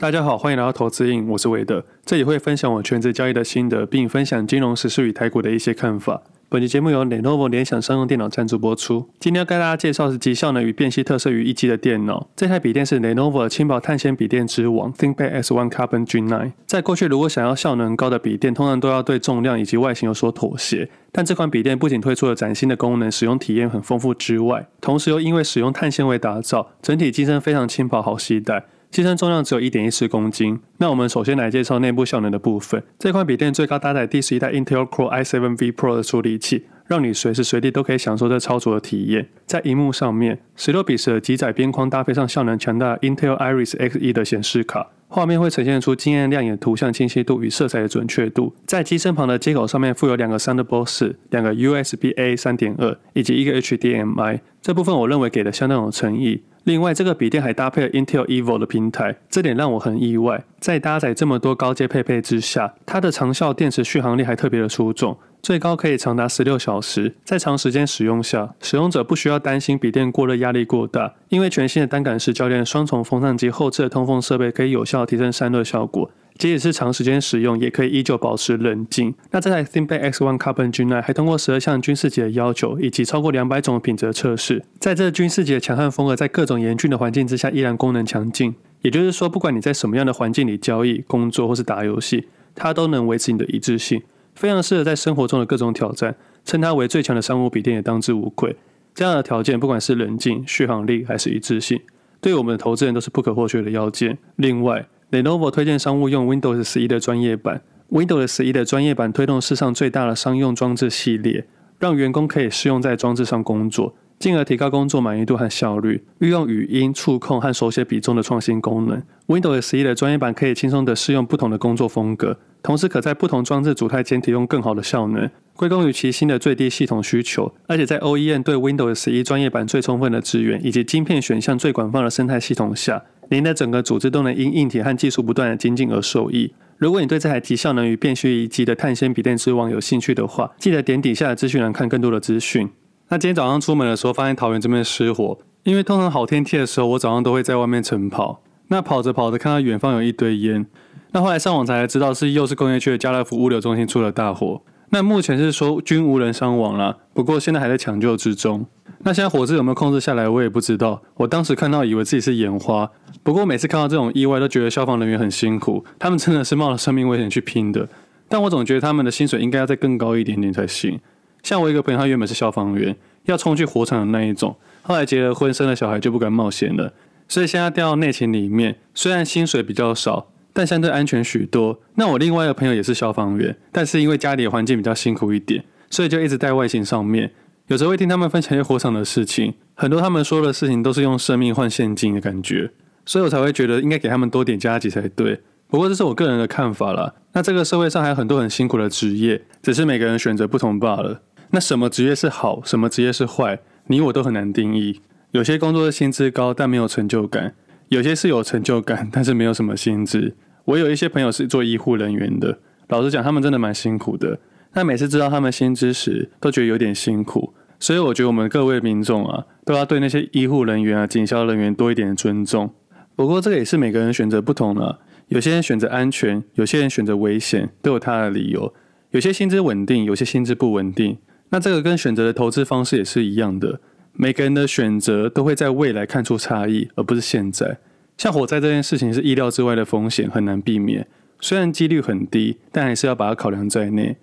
大家好，欢迎来到投资瘾，我是韦德，这里会分享我全职交易的心得，并分享金融时事与台股的一些看法。本期节目由 Lenovo 联想商用电脑赞助播出。今天要跟大家介绍是集效能与辨析特色于一机的电脑。这台笔电是 Lenovo 的轻薄碳纤笔电之王 ThinkPad X1 Carbon G9。在过去，如果想要效能高的笔电，通常都要对重量以及外形有所妥协。但这款笔电不仅推出了崭新的功能，使用体验很丰富之外，同时又因为使用碳纤维打造，整体机身非常轻薄好携带。机身重量只有一点一四公斤。那我们首先来介绍内部效能的部分。这款笔电最高搭载第十一代 Intel Core i7 V Pro 的处理器，让你随时随地都可以享受这超卓的体验。在荧幕上面，十六比十的极窄边框搭配上效能强大 Intel Iris Xe 的显示卡，画面会呈现出惊艳亮眼图像清晰度与色彩的准确度。在机身旁的接口上面附有两个 Thunderbolt 4、两个 USB A 三点二以及一个 HDMI，这部分我认为给的相当有诚意。另外，这个笔电还搭配了 Intel Evo 的平台，这点让我很意外。在搭载这么多高阶配备之下，它的长效电池续航力还特别的出众，最高可以长达十六小时。在长时间使用下，使用者不需要担心笔电过热、压力过大，因为全新的单杆式铰链双重风扇及后置的通风设备可以有效提升散热效果。即使是长时间使用，也可以依旧保持冷静。那这台 ThinkPad X1 Carbon G9 还通过十二项军事级的要求，以及超过两百种品质测试。在这军事级的强悍风格，在各种严峻的环境之下，依然功能强劲。也就是说，不管你在什么样的环境里交易、工作或是打游戏，它都能维持你的一致性，非常适合在生活中的各种挑战。称它为最强的商务笔电也当之无愧。这样的条件，不管是冷静、续航力还是一致性，对我们的投资人都是不可或缺的要件。另外，Lenovo 推荐商务用 Windows 十一的专业版，Windows 十一的专业版推动世上最大的商用装置系列，让员工可以适用在装置上工作，进而提高工作满意度和效率。运用语音、触控和手写笔中的创新功能，Windows 十一的专业版可以轻松地适用不同的工作风格，同时可在不同装置组态间提供更好的效能，归功于其新的最低系统需求。而且在 OEM 对 Windows 十一专业版最充分的支援，以及晶片选项最广泛的生态系统下。您的整个组织都能因硬体和技术不断的精进而受益。如果你对这台集效能与辨析一机的碳纤笔电之王有兴趣的话，记得点底下的资讯栏看更多的资讯。那今天早上出门的时候，发现桃园这边失火，因为通常好天气的时候，我早上都会在外面晨跑。那跑着跑着，看到远方有一堆烟。那后来上网才知道是又是工业区的家乐福物流中心出了大火。那目前是说均无人伤亡了，不过现在还在抢救之中。那现在火势有没有控制下来，我也不知道。我当时看到以为自己是眼花，不过每次看到这种意外，都觉得消防人员很辛苦，他们真的是冒着生命危险去拼的。但我总觉得他们的薪水应该要再更高一点点才行。像我一个朋友，他原本是消防员，要冲去火场的那一种，后来结了婚，生了小孩就不敢冒险了，所以现在调到内勤里面，虽然薪水比较少，但相对安全许多。那我另外一个朋友也是消防员，但是因为家里的环境比较辛苦一点，所以就一直在外形上面。有时候会听他们分享一些火场的事情，很多他们说的事情都是用生命换现金的感觉，所以我才会觉得应该给他们多点加急才对。不过这是我个人的看法啦。那这个社会上还有很多很辛苦的职业，只是每个人选择不同罢了。那什么职业是好，什么职业是坏，你我都很难定义。有些工作的薪资高但没有成就感，有些是有成就感但是没有什么薪资。我有一些朋友是做医护人员的，老实讲，他们真的蛮辛苦的。但每次知道他们薪资时，都觉得有点辛苦。所以我觉得我们各位民众啊，都要对那些医护人员啊、警消人员多一点尊重。不过这个也是每个人选择不同了，有些人选择安全，有些人选择危险，都有他的理由。有些薪资稳定，有些薪资不稳定。那这个跟选择的投资方式也是一样的，每个人的选择都会在未来看出差异，而不是现在。像火灾这件事情是意料之外的风险，很难避免。虽然几率很低，但还是要把它考量在内。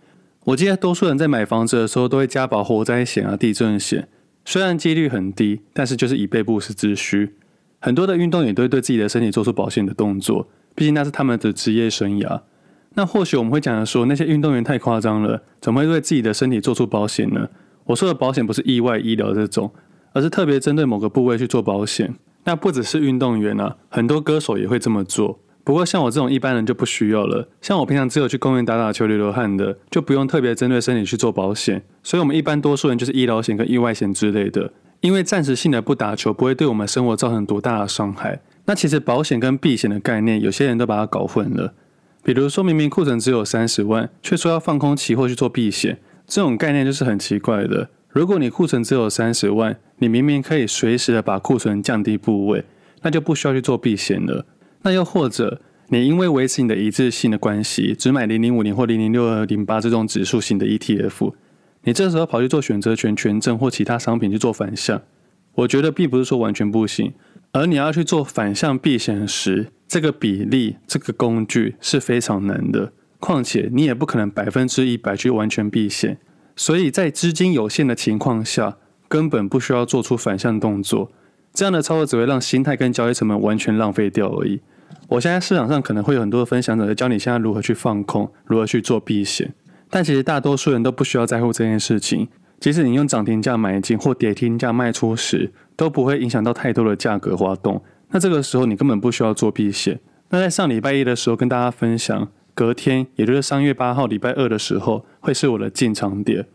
我记得多数人在买房子的时候都会加保火灾险啊、地震险，虽然几率很低，但是就是以备不时之需。很多的运动员都会对自己的身体做出保险的动作，毕竟那是他们的职业生涯。那或许我们会讲的说，那些运动员太夸张了，怎么会对自己的身体做出保险呢？我说的保险不是意外医疗这种，而是特别针对某个部位去做保险。那不只是运动员啊，很多歌手也会这么做。不过像我这种一般人就不需要了。像我平常只有去公园打打球、流流汗的，就不用特别针对身体去做保险。所以，我们一般多数人就是医疗险跟意外险之类的。因为暂时性的不打球，不会对我们生活造成多大的伤害。那其实保险跟避险的概念，有些人都把它搞混了。比如说明明库存只有三十万，却说要放空期货去做避险，这种概念就是很奇怪的。如果你库存只有三十万，你明明可以随时的把库存降低部位，那就不需要去做避险了。那又或者你因为维持你的一致性的关系，只买零零五零或零零六二零八这种指数型的 ETF，你这时候跑去做选择权权证或其他商品去做反向，我觉得并不是说完全不行。而你要去做反向避险时，这个比例、这个工具是非常难的。况且你也不可能百分之一百去完全避险，所以在资金有限的情况下，根本不需要做出反向动作。这样的操作只会让心态跟交易成本完全浪费掉而已。我现在市场上可能会有很多的分享者在教你现在如何去放空，如何去做避险，但其实大多数人都不需要在乎这件事情。即使你用涨停价买进或跌停价卖出时，都不会影响到太多的价格滑动。那这个时候你根本不需要做避险。那在上礼拜一的时候跟大家分享，隔天也就是三月八号礼拜二的时候会是我的进场点。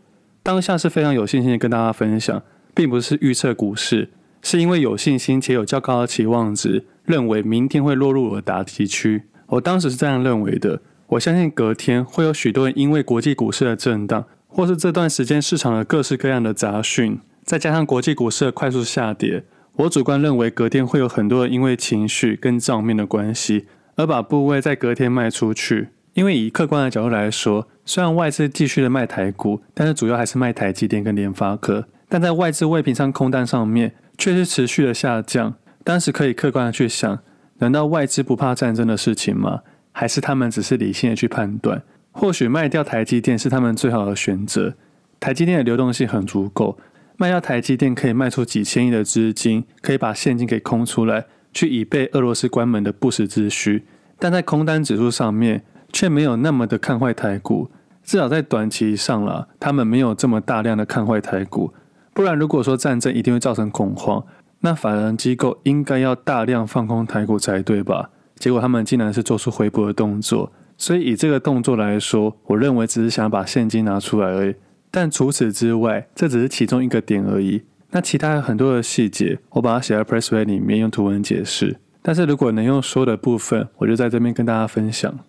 当下是非常有信心的跟大家分享，并不是预测股市，是因为有信心且有较高的期望值，认为明天会落入我的打击区。我当时是这样认为的。我相信隔天会有许多人因为国际股市的震荡。或是这段时间市场的各式各样的杂讯，再加上国际股市的快速下跌，我主观认为隔天会有很多人因为情绪跟账面的关系，而把部位在隔天卖出去。因为以客观的角度来说，虽然外资继续的卖台股，但是主要还是卖台积电跟联发科，但在外资未平仓空单上面却是持续的下降。当时可以客观的去想，难道外资不怕战争的事情吗？还是他们只是理性的去判断？或许卖掉台积电是他们最好的选择。台积电的流动性很足够，卖掉台积电可以卖出几千亿的资金，可以把现金给空出来，去以备俄罗斯关门的不时之需。但在空单指数上面，却没有那么的看坏台股，至少在短期上了，他们没有这么大量的看坏台股。不然，如果说战争一定会造成恐慌，那法人机构应该要大量放空台股才对吧？结果他们竟然是做出回补的动作。所以以这个动作来说，我认为只是想把现金拿出来而已。但除此之外，这只是其中一个点而已。那其他很多的细节，我把它写在 Pressway 里面用图文解释。但是如果能用说的部分，我就在这边跟大家分享。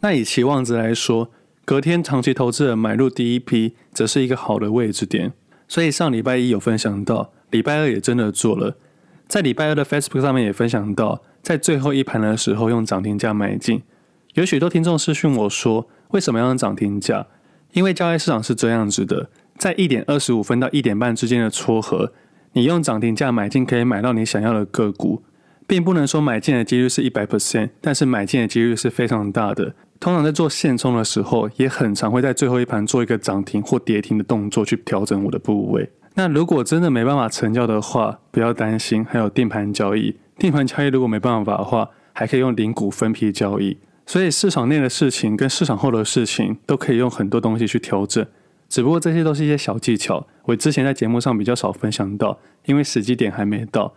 那以期望值来说，隔天长期投资人买入第一批，则是一个好的位置点。所以上礼拜一有分享到，礼拜二也真的做了。在礼拜二的 Facebook 上面也分享到，在最后一盘的时候用涨停价买进。有许多听众私讯我说：“为什么要用涨停价？因为交易市场是这样子的，在一点二十五分到一点半之间的撮合，你用涨停价买进可以买到你想要的个股，并不能说买进的几率是一百 percent，但是买进的几率是非常大的。通常在做现冲的时候，也很常会在最后一盘做一个涨停或跌停的动作去调整我的部位。那如果真的没办法成交的话，不要担心，还有定盘交易。定盘交易如果没办法的话，还可以用零股分批交易。”所以市场内的事情跟市场后的事情都可以用很多东西去调整，只不过这些都是一些小技巧，我之前在节目上比较少分享到，因为时机点还没到。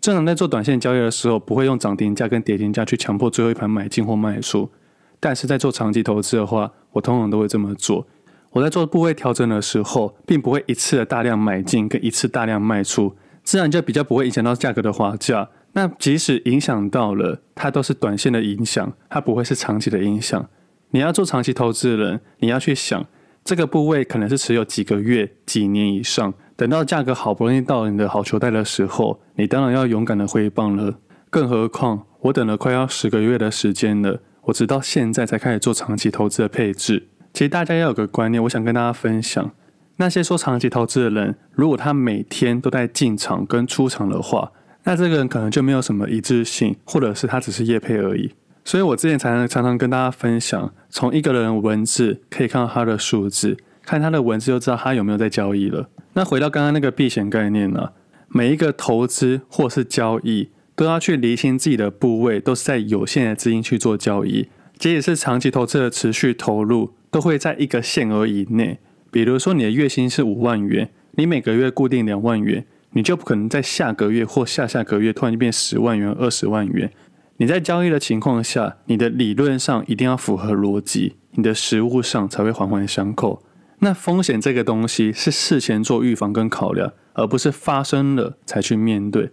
正常在做短线交易的时候，不会用涨停价跟跌停价去强迫最后一盘买进或卖出，但是在做长期投资的话，我通常都会这么做。我在做部位调整的时候，并不会一次的大量买进跟一次大量卖出，自然就比较不会影响到价格的滑价。那即使影响到了，它都是短线的影响，它不会是长期的影响。你要做长期投资人，你要去想这个部位可能是持有几个月、几年以上，等到价格好不容易到了你的好球带的时候，你当然要勇敢的挥棒了。更何况我等了快要十个月的时间了，我直到现在才开始做长期投资的配置。其实大家要有个观念，我想跟大家分享，那些说长期投资的人，如果他每天都在进场跟出场的话，那这个人可能就没有什么一致性，或者是他只是业配而已。所以我之前常常常常跟大家分享，从一个人文字可以看到他的数字，看他的文字就知道他有没有在交易了。那回到刚刚那个避险概念呢，每一个投资或是交易都要去厘清自己的部位，都是在有限的资金去做交易。即使是长期投资的持续投入，都会在一个限额以内。比如说你的月薪是五万元，你每个月固定两万元。你就不可能在下个月或下下个月突然就变十万元、二十万元。你在交易的情况下，你的理论上一定要符合逻辑，你的实物上才会环环相扣。那风险这个东西是事前做预防跟考量，而不是发生了才去面对。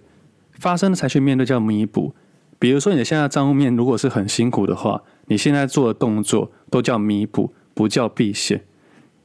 发生了才去面对叫弥补。比如说你的现在账户面如果是很辛苦的话，你现在做的动作都叫弥补，不叫避险。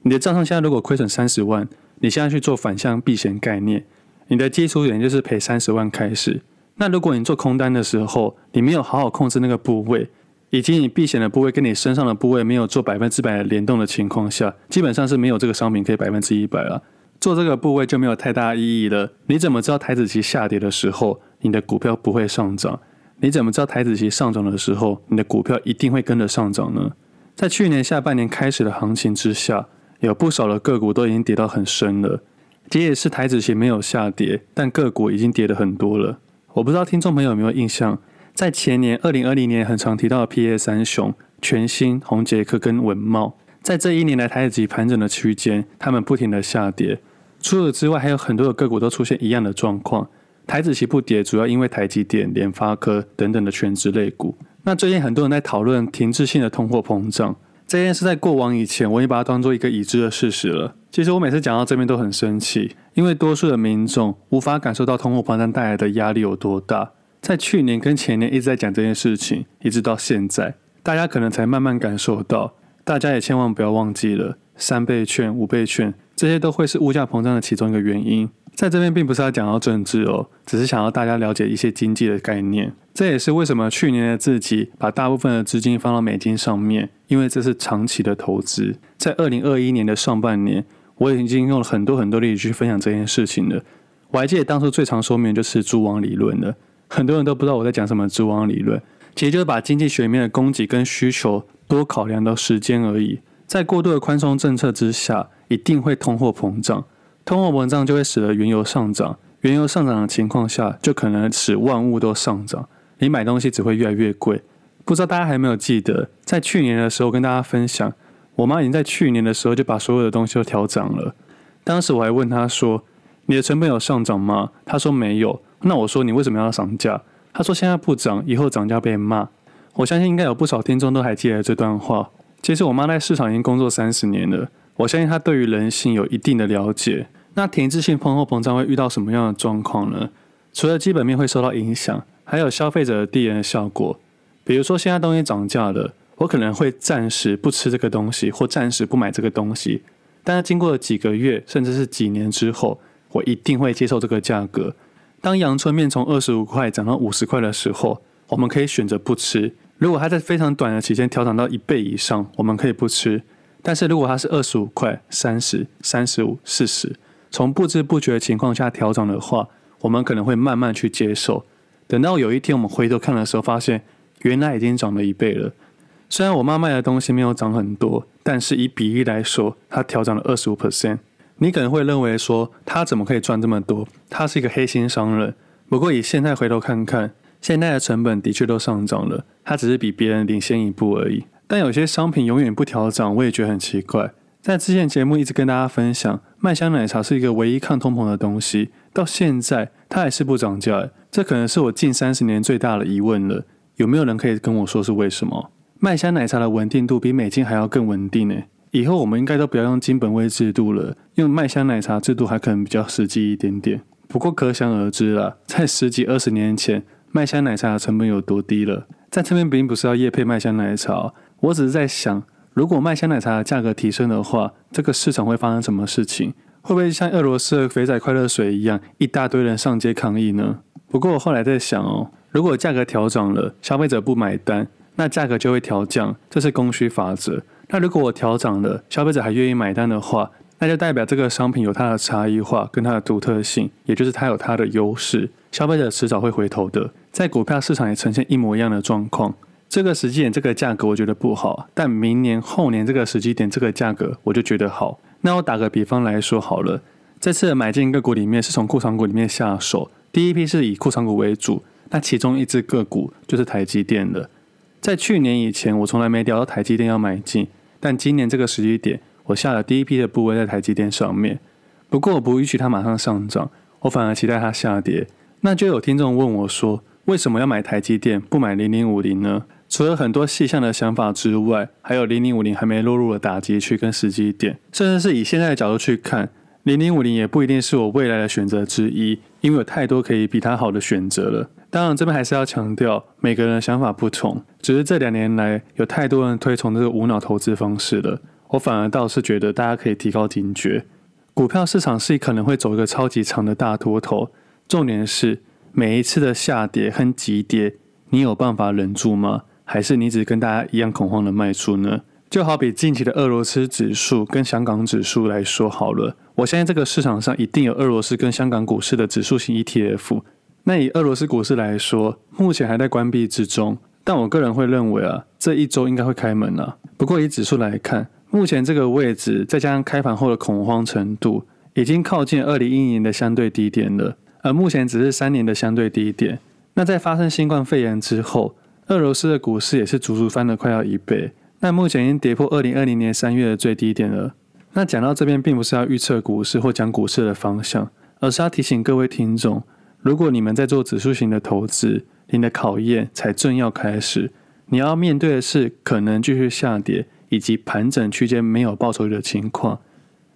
你的账上现在如果亏损三十万，你现在去做反向避险概念。你的基础点就是赔三十万开始，那如果你做空单的时候，你没有好好控制那个部位，以及你避险的部位跟你身上的部位没有做百分之百的联动的情况下，基本上是没有这个商品可以百分之一百了。做这个部位就没有太大意义了。你怎么知道台子期下跌的时候，你的股票不会上涨？你怎么知道台子期上涨的时候，你的股票一定会跟着上涨呢？在去年下半年开始的行情之下，有不少的个股都已经跌到很深了。跌也是台指期没有下跌，但个股已经跌了很多了。我不知道听众朋友有没有印象？在前年二零二零年很常提到的 PA 三雄，全新、宏捷科跟文茂，在这一年来台指期盘整的区间，他们不停的下跌。除此之外，还有很多的个股都出现一样的状况。台指期不跌，主要因为台积电、联发科等等的权值类股。那最近很多人在讨论停滞性的通货膨胀这件事，在过往以前，我已经把它当做一个已知的事实了。其实我每次讲到这边都很生气，因为多数的民众无法感受到通货膨胀带来的压力有多大。在去年跟前年一直在讲这件事情，一直到现在，大家可能才慢慢感受到。大家也千万不要忘记了，三倍券、五倍券这些都会是物价膨胀的其中一个原因。在这边并不是要讲到政治哦，只是想要大家了解一些经济的概念。这也是为什么去年的自己把大部分的资金放到美金上面，因为这是长期的投资。在二零二一年的上半年，我已经用了很多很多例子去分享这件事情了。我还记得当初最常说明就是蛛网理论的。很多人都不知道我在讲什么蛛网理论，其实就是把经济学里面的供给跟需求多考量到时间而已。在过度的宽松政策之下，一定会通货膨胀，通货膨胀就会使得原油上涨，原油上涨的情况下，就可能使万物都上涨，你买东西只会越来越贵。不知道大家还有没有记得，在去年的时候跟大家分享，我妈已经在去年的时候就把所有的东西都调涨了。当时我还问她说：“你的成本有上涨吗？”她说没有。那我说你为什么要涨价？她说现在不涨，以后涨价被骂。我相信应该有不少听众都还记得这段话。其实我妈在市场已经工作三十年了，我相信她对于人性有一定的了解。那停滞性通货膨胀会遇到什么样的状况呢？除了基本面会受到影响，还有消费者的递延的效果。比如说现在东西涨价了，我可能会暂时不吃这个东西，或暂时不买这个东西。但是经过了几个月，甚至是几年之后，我一定会接受这个价格。当阳春面从二十五块涨到五十块的时候，我们可以选择不吃。如果它在非常短的期间调涨到一倍以上，我们可以不吃。但是如果它是二十五块、三十、三十五、四十，从不知不觉的情况下调涨的话，我们可能会慢慢去接受。等到有一天我们回头看的时候，发现原来已经涨了一倍了。虽然我妈卖的东西没有涨很多，但是以比例来说，它调涨了二十五 percent。你可能会认为说，他怎么可以赚这么多？他是一个黑心商人。不过以现在回头看看，现在的成本的确都上涨了，他只是比别人领先一步而已。但有些商品永远不调涨，我也觉得很奇怪。在之前节目一直跟大家分享，麦香奶茶是一个唯一抗通膨的东西，到现在它还是不涨价，这可能是我近三十年最大的疑问了。有没有人可以跟我说是为什么？麦香奶茶的稳定度比美金还要更稳定呢？以后我们应该都不要用金本位制度了，用麦香奶茶制度还可能比较实际一点点。不过可想而知啦，在十几二十年前，麦香奶茶的成本有多低了。在这边并不是要业配麦香奶茶，我只是在想，如果麦香奶茶的价格提升的话，这个市场会发生什么事情？会不会像俄罗斯的肥仔快乐水一样，一大堆人上街抗议呢？不过我后来在想哦，如果价格调涨了，消费者不买单，那价格就会调降，这是供需法则。那如果我调涨了，消费者还愿意买单的话，那就代表这个商品有它的差异化跟它的独特性，也就是它有它的优势，消费者迟早会回头的。在股票市场也呈现一模一样的状况。这个时机点这个价格我觉得不好，但明年后年这个时机点这个价格我就觉得好。那我打个比方来说好了，这次的买进个股里面是从库藏股里面下手，第一批是以库藏股为主，那其中一只个股就是台积电的。在去年以前，我从来没聊到台积电要买进。但今年这个时机点，我下了第一批的部位在台积电上面。不过我不允许它马上上涨，我反而期待它下跌。那就有听众问我说，为什么要买台积电，不买零零五零呢？除了很多细项的想法之外，还有零零五零还没落入的打击区跟时机点，甚至是以现在的角度去看，零零五零也不一定是我未来的选择之一，因为有太多可以比它好的选择了。当然，这边还是要强调，每个人的想法不同。只是这两年来，有太多人推崇这个无脑投资方式了。我反而倒是觉得，大家可以提高警觉。股票市场是可能会走一个超级长的大多头。重点是，每一次的下跌和急跌，你有办法忍住吗？还是你只跟大家一样恐慌的卖出呢？就好比近期的俄罗斯指数跟香港指数来说好了，我相信这个市场上一定有俄罗斯跟香港股市的指数型 ETF。那以俄罗斯股市来说，目前还在关闭之中，但我个人会认为啊，这一周应该会开门了。不过以指数来看，目前这个位置再加上开盘后的恐慌程度，已经靠近二零一一年的相对低点了，而目前只是三年的相对低点。那在发生新冠肺炎之后，俄罗斯的股市也是足足翻了快要一倍。那目前已经跌破二零二零年三月的最低点了。那讲到这边，并不是要预测股市或讲股市的方向，而是要提醒各位听众，如果你们在做指数型的投资，你的考验才正要开始。你要面对的是可能继续下跌，以及盘整区间没有报酬率的情况。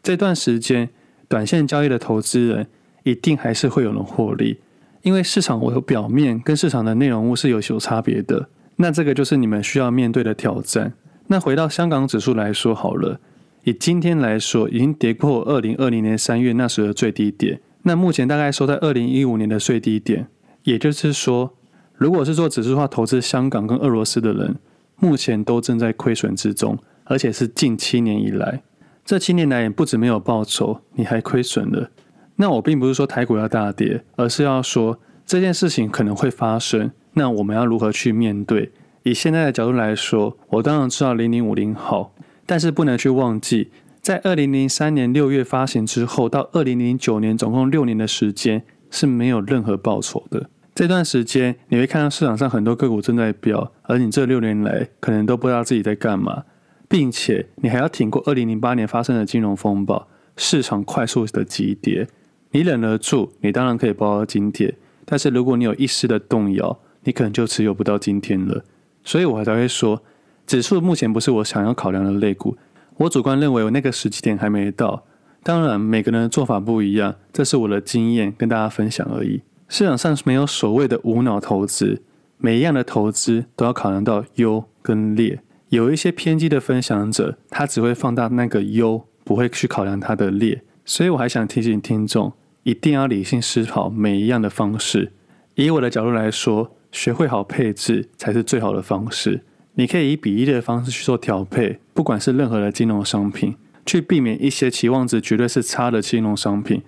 这段时间，短线交易的投资人一定还是会有人获利，因为市场我有表面跟市场的内容物是有有差别的。那这个就是你们需要面对的挑战。那回到香港指数来说好了，以今天来说，已经跌破二零二零年三月那时的最低点。那目前大概收在二零一五年的最低点。也就是说，如果是做指数化投资香港跟俄罗斯的人，目前都正在亏损之中，而且是近七年以来。这七年来也不止没有报酬，你还亏损了。那我并不是说台股要大跌，而是要说这件事情可能会发生。那我们要如何去面对？以现在的角度来说，我当然知道零零五零好，但是不能去忘记，在二零零三年六月发行之后到二零零九年，总共六年的时间是没有任何报酬的。这段时间你会看到市场上很多个股正在飙，而你这六年来可能都不知道自己在干嘛，并且你还要挺过二零零八年发生的金融风暴，市场快速的急跌，你忍得住，你当然可以抱到今天。但是如果你有一丝的动摇，你可能就持有不到今天了。所以我才会说，指数目前不是我想要考量的类股。我主观认为我那个时机点还没到。当然，每个人的做法不一样，这是我的经验跟大家分享而已。市场上没有所谓的无脑投资，每一样的投资都要考量到优跟劣。有一些偏激的分享者，他只会放大那个优，不会去考量它的劣。所以我还想提醒听众，一定要理性思考每一样的方式。以我的角度来说。学会好配置才是最好的方式。你可以以比例的方式去做调配，不管是任何的金融商品，去避免一些期望值绝对是差的金融商品。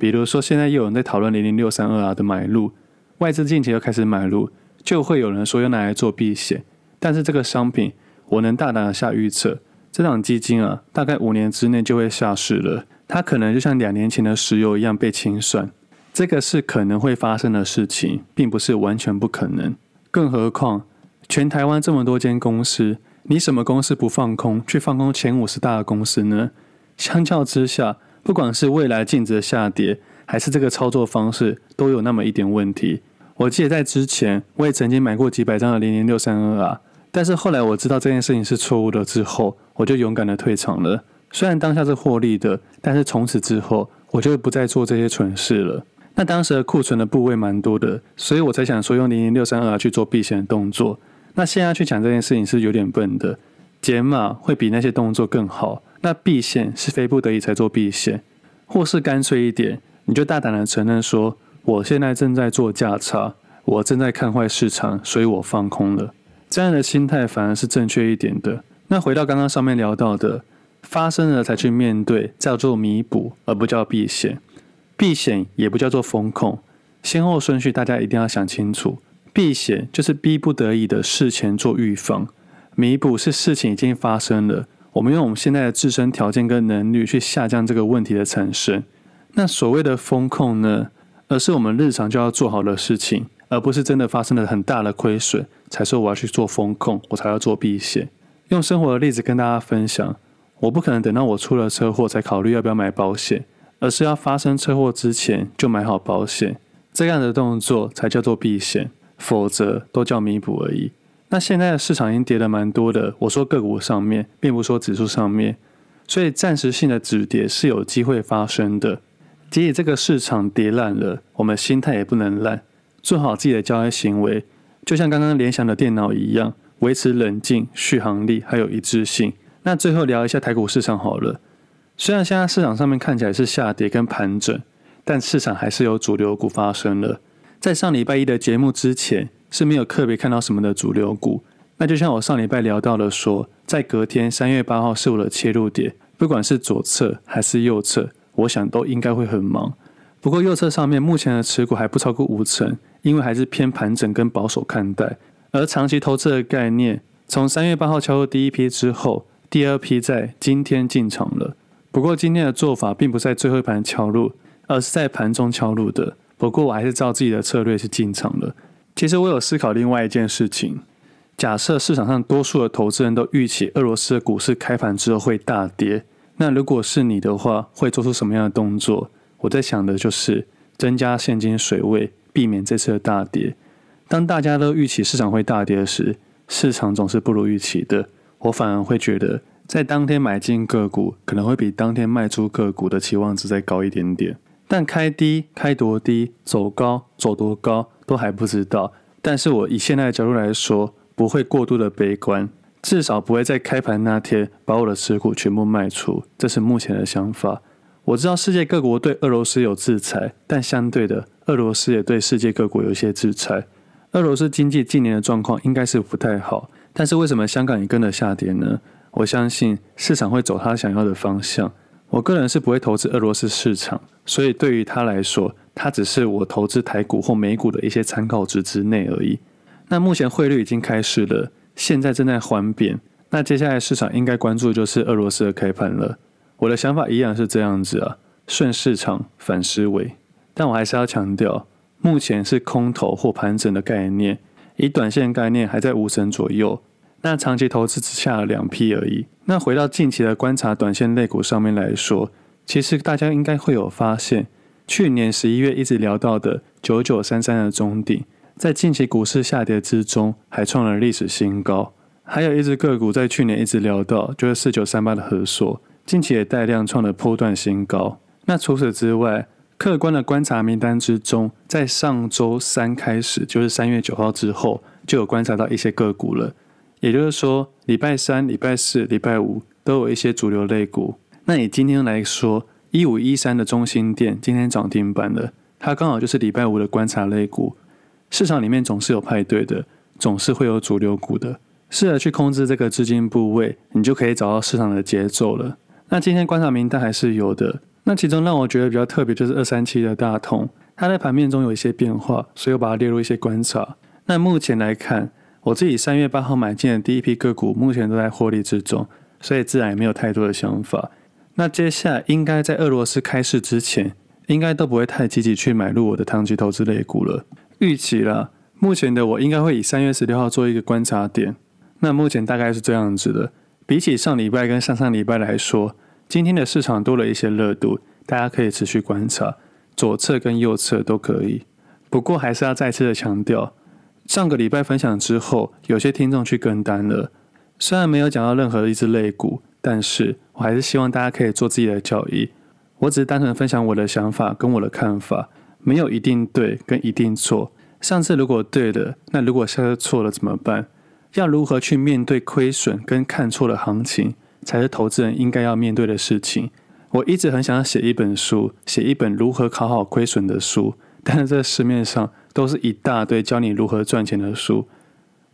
比如说，现在又有人在讨论零零六三二 R 的买入，外资近期又开始买入，就会有人说要拿来做避险。但是这个商品，我能大胆的下预测，这档基金啊，大概五年之内就会下市了。它可能就像两年前的石油一样被清算。这个是可能会发生的事情，并不是完全不可能。更何况，全台湾这么多间公司，你什么公司不放空，去放空前五十大的公司呢？相较之下，不管是未来净值下跌，还是这个操作方式，都有那么一点问题。我记得在之前，我也曾经买过几百张的零零六三二啊，但是后来我知道这件事情是错误的之后，我就勇敢的退场了。虽然当下是获利的，但是从此之后，我就不再做这些蠢事了。那当时的库存的部位蛮多的，所以我才想说用零零六三二去做避险的动作。那现在去讲这件事情是有点笨的，减码会比那些动作更好。那避险是非不得已才做避险，或是干脆一点，你就大胆的承认说，我现在正在做价差，我正在看坏市场，所以我放空了。这样的心态反而是正确一点的。那回到刚刚上面聊到的，发生了才去面对，叫做弥补，而不叫避险。避险也不叫做风控，先后顺序大家一定要想清楚。避险就是逼不得已的事前做预防，弥补是事情已经发生了，我们用我们现在的自身条件跟能力去下降这个问题的产生。那所谓的风控呢，而是我们日常就要做好的事情，而不是真的发生了很大的亏损才说我要去做风控，我才要做避险。用生活的例子跟大家分享，我不可能等到我出了车祸才考虑要不要买保险。而是要发生车祸之前就买好保险，这样的动作才叫做避险，否则都叫弥补而已。那现在的市场已经跌了蛮多的，我说个股上面，并不说指数上面，所以暂时性的止跌是有机会发生的。即使这个市场跌烂了，我们心态也不能烂，做好自己的交易行为，就像刚刚联想的电脑一样，维持冷静、续航力还有一致性。那最后聊一下台股市场好了。虽然现在市场上面看起来是下跌跟盘整，但市场还是有主流股发生了。在上礼拜一的节目之前是没有特别看到什么的主流股。那就像我上礼拜聊到的说，在隔天三月八号是我的切入点，不管是左侧还是右侧，我想都应该会很忙。不过右侧上面目前的持股还不超过五成，因为还是偏盘整跟保守看待。而长期投资的概念，从三月八号敲入第一批之后，第二批在今天进场了。不过今天的做法并不在最后一盘敲入，而是在盘中敲入的。不过我还是照自己的策略去进场了。其实我有思考另外一件事情。假设市场上多数的投资人都预期俄罗斯的股市开盘之后会大跌，那如果是你的话，会做出什么样的动作？我在想的就是增加现金水位，避免这次的大跌。当大家都预期市场会大跌时，市场总是不如预期的。我反而会觉得，在当天买进个股可能会比当天卖出个股的期望值再高一点点。但开低、开多低、走高、走多高都还不知道。但是我以现在的角度来说，不会过度的悲观，至少不会在开盘那天把我的持股全部卖出，这是目前的想法。我知道世界各国对俄罗斯有制裁，但相对的，俄罗斯也对世界各国有一些制裁。俄罗斯经济近年的状况应该是不太好，但是为什么香港也跟着下跌呢？我相信市场会走他想要的方向。我个人是不会投资俄罗斯市场，所以对于他来说，它只是我投资台股或美股的一些参考值之内而已。那目前汇率已经开始了，现在正在缓贬。那接下来市场应该关注的就是俄罗斯的开盘了。我的想法一样是这样子啊，顺市场反思维。但我还是要强调，目前是空头或盘整的概念，以短线概念还在五成左右。那长期投资只下了两批而已。那回到近期的观察，短线类股上面来说，其实大家应该会有发现，去年十一月一直聊到的九九三三的中鼎。在近期股市下跌之中，还创了历史新高。还有一只个股在去年一直聊到，就是四九三八的合硕，近期也带量创了波段新高。那除此之外，客观的观察名单之中，在上周三开始，就是三月九号之后，就有观察到一些个股了。也就是说，礼拜三、礼拜四、礼拜五都有一些主流类股。那以今天来说，一五一三的中心店今天涨停板了，它刚好就是礼拜五的观察类股。市场里面总是有派对的，总是会有主流股的。试着去控制这个资金部位，你就可以找到市场的节奏了。那今天观察名单还是有的。那其中让我觉得比较特别就是二三七的大同，它在盘面中有一些变化，所以我把它列入一些观察。那目前来看，我自己三月八号买进的第一批个股，目前都在获利之中，所以自然也没有太多的想法。那接下来应该在俄罗斯开市之前，应该都不会太积极去买入我的长期投资类股了。预期了，目前的我应该会以三月十六号做一个观察点。那目前大概是这样子的，比起上礼拜跟上上礼拜来说，今天的市场多了一些热度，大家可以持续观察，左侧跟右侧都可以。不过还是要再次的强调，上个礼拜分享之后，有些听众去跟单了，虽然没有讲到任何一只类股，但是我还是希望大家可以做自己的交易。我只是单纯分享我的想法跟我的看法。没有一定对跟一定错。上次如果对了，那如果下次错了怎么办？要如何去面对亏损跟看错的行情，才是投资人应该要面对的事情。我一直很想要写一本书，写一本如何考好亏损的书，但是这市面上都是一大堆教你如何赚钱的书。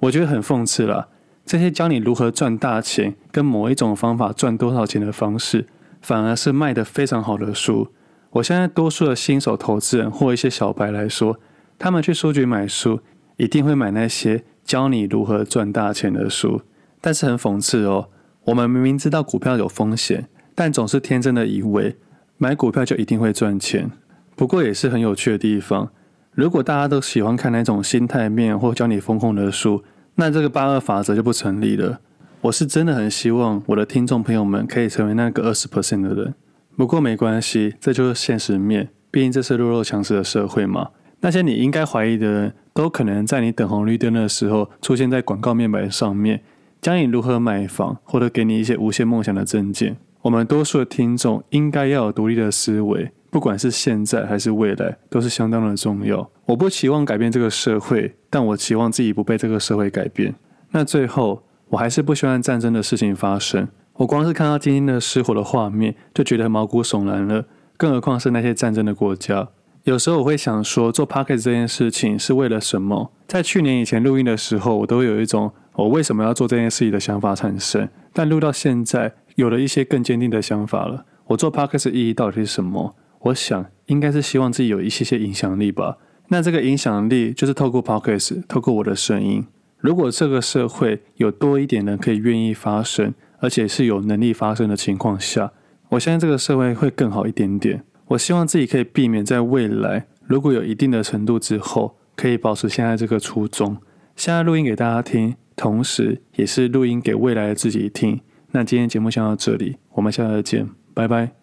我觉得很讽刺啦，这些教你如何赚大钱跟某一种方法赚多少钱的方式，反而是卖得非常好的书。我现在多数的新手投资人或一些小白来说，他们去书局买书，一定会买那些教你如何赚大钱的书。但是很讽刺哦，我们明明知道股票有风险，但总是天真的以为买股票就一定会赚钱。不过也是很有趣的地方，如果大家都喜欢看那种心态面或教你风控的书，那这个八二法则就不成立了。我是真的很希望我的听众朋友们可以成为那个二十 percent 的人。不过没关系，这就是现实面。毕竟这是弱肉强食的社会嘛。那些你应该怀疑的人，都可能在你等红绿灯的时候出现在广告面板上面，教你如何买房，或者给你一些无限梦想的证件。我们多数的听众应该要有独立的思维，不管是现在还是未来，都是相当的重要。我不期望改变这个社会，但我期望自己不被这个社会改变。那最后，我还是不希望战争的事情发生。我光是看到今天的失火的画面，就觉得毛骨悚然了。更何况是那些战争的国家，有时候我会想说，做 Pocket 这件事情是为了什么？在去年以前录音的时候，我都会有一种我为什么要做这件事情的想法产生。但录到现在，有了一些更坚定的想法了。我做 Podcast 意义到底是什么？我想应该是希望自己有一些些影响力吧。那这个影响力就是透过 Podcast，透过我的声音。如果这个社会有多一点人可以愿意发声，而且是有能力发声的情况下，我相信这个社会会更好一点点。我希望自己可以避免在未来，如果有一定的程度之后，可以保持现在这个初衷。现在录音给大家听，同时也是录音给未来的自己听。那今天节目先到这里，我们下次再见，拜拜。